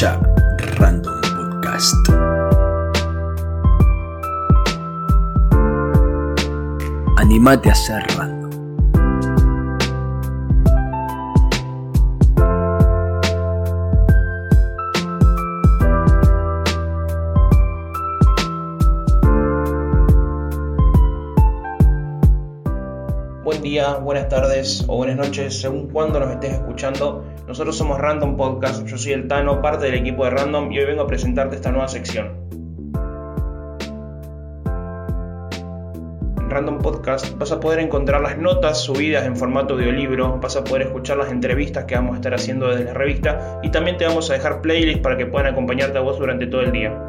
Random Podcast. Animate a ser random. Buenas tardes o buenas noches, según cuando nos estés escuchando. Nosotros somos Random Podcast, yo soy el Tano, parte del equipo de Random y hoy vengo a presentarte esta nueva sección. En Random Podcast vas a poder encontrar las notas subidas en formato audiolibro, vas a poder escuchar las entrevistas que vamos a estar haciendo desde la revista y también te vamos a dejar playlists para que puedan acompañarte a vos durante todo el día.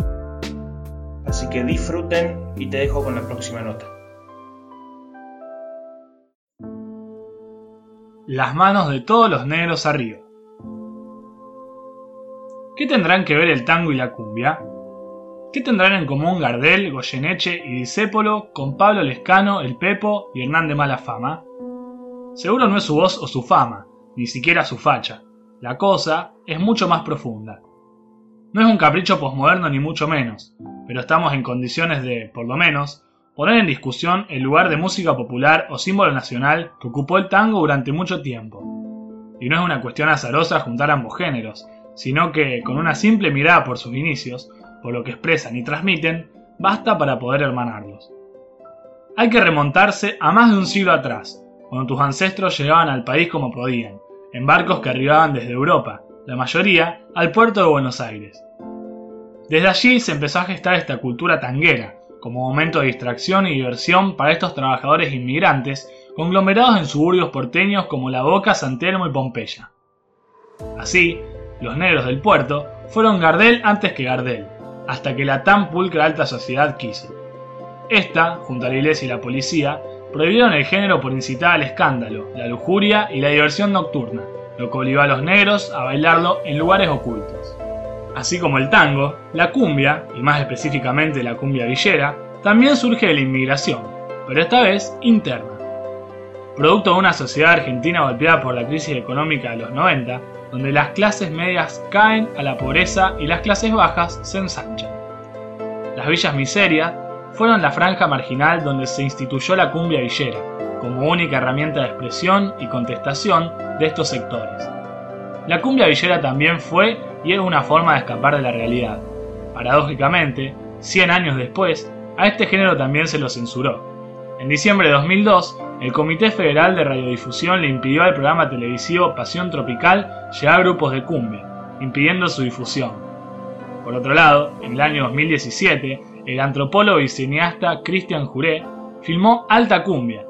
Así que disfruten y te dejo con la próxima nota. Las manos de todos los negros arriba. ¿Qué tendrán que ver el tango y la cumbia? ¿Qué tendrán en común Gardel, Goyeneche y Discépolo con Pablo Lescano, El Pepo y Hernán de Mala Fama? Seguro no es su voz o su fama, ni siquiera su facha. La cosa es mucho más profunda. No es un capricho posmoderno ni mucho menos, pero estamos en condiciones de, por lo menos, poner en discusión el lugar de música popular o símbolo nacional que ocupó el tango durante mucho tiempo. Y no es una cuestión azarosa juntar ambos géneros, sino que, con una simple mirada por sus inicios, por lo que expresan y transmiten, basta para poder hermanarlos. Hay que remontarse a más de un siglo atrás, cuando tus ancestros llegaban al país como podían, en barcos que arribaban desde Europa, la mayoría al puerto de Buenos Aires. Desde allí se empezó a gestar esta cultura tanguera, como momento de distracción y diversión para estos trabajadores inmigrantes conglomerados en suburbios porteños como La Boca, San Telmo y Pompeya. Así, los negros del puerto fueron Gardel antes que Gardel, hasta que la tan pulcra alta sociedad quiso. Esta, junto a la iglesia y la policía, prohibieron el género por incitar al escándalo, la lujuria y la diversión nocturna, lo que obligó a los negros a bailarlo en lugares ocultos. Así como el tango, la cumbia, y más específicamente la cumbia villera, también surge de la inmigración, pero esta vez interna. Producto de una sociedad argentina golpeada por la crisis económica de los 90, donde las clases medias caen a la pobreza y las clases bajas se ensanchan. Las villas miserias fueron la franja marginal donde se instituyó la cumbia villera, como única herramienta de expresión y contestación de estos sectores. La cumbia villera también fue y es una forma de escapar de la realidad. Paradójicamente, 100 años después, a este género también se lo censuró. En diciembre de 2002, el Comité Federal de Radiodifusión le impidió al programa televisivo Pasión Tropical llegar a grupos de cumbia, impidiendo su difusión. Por otro lado, en el año 2017, el antropólogo y cineasta Christian Juré filmó Alta Cumbia,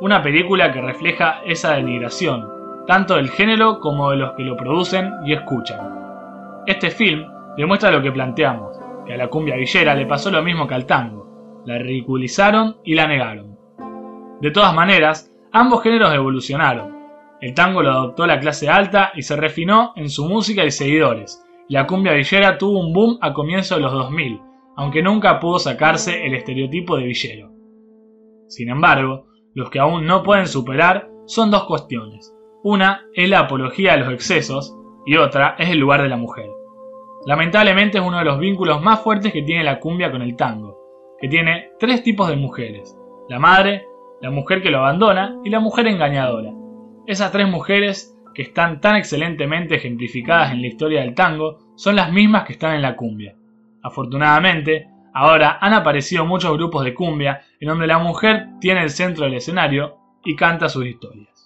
una película que refleja esa denigración, tanto del género como de los que lo producen y escuchan. Este film demuestra lo que planteamos, que a la cumbia villera le pasó lo mismo que al tango, la ridiculizaron y la negaron. De todas maneras, ambos géneros evolucionaron. El tango lo adoptó la clase alta y se refinó en su música y seguidores, la cumbia villera tuvo un boom a comienzos de los 2000, aunque nunca pudo sacarse el estereotipo de villero. Sin embargo, los que aún no pueden superar son dos cuestiones. Una es la apología de los excesos y otra es el lugar de la mujer. Lamentablemente es uno de los vínculos más fuertes que tiene la cumbia con el tango, que tiene tres tipos de mujeres, la madre, la mujer que lo abandona y la mujer engañadora. Esas tres mujeres, que están tan excelentemente ejemplificadas en la historia del tango, son las mismas que están en la cumbia. Afortunadamente, ahora han aparecido muchos grupos de cumbia en donde la mujer tiene el centro del escenario y canta sus historias.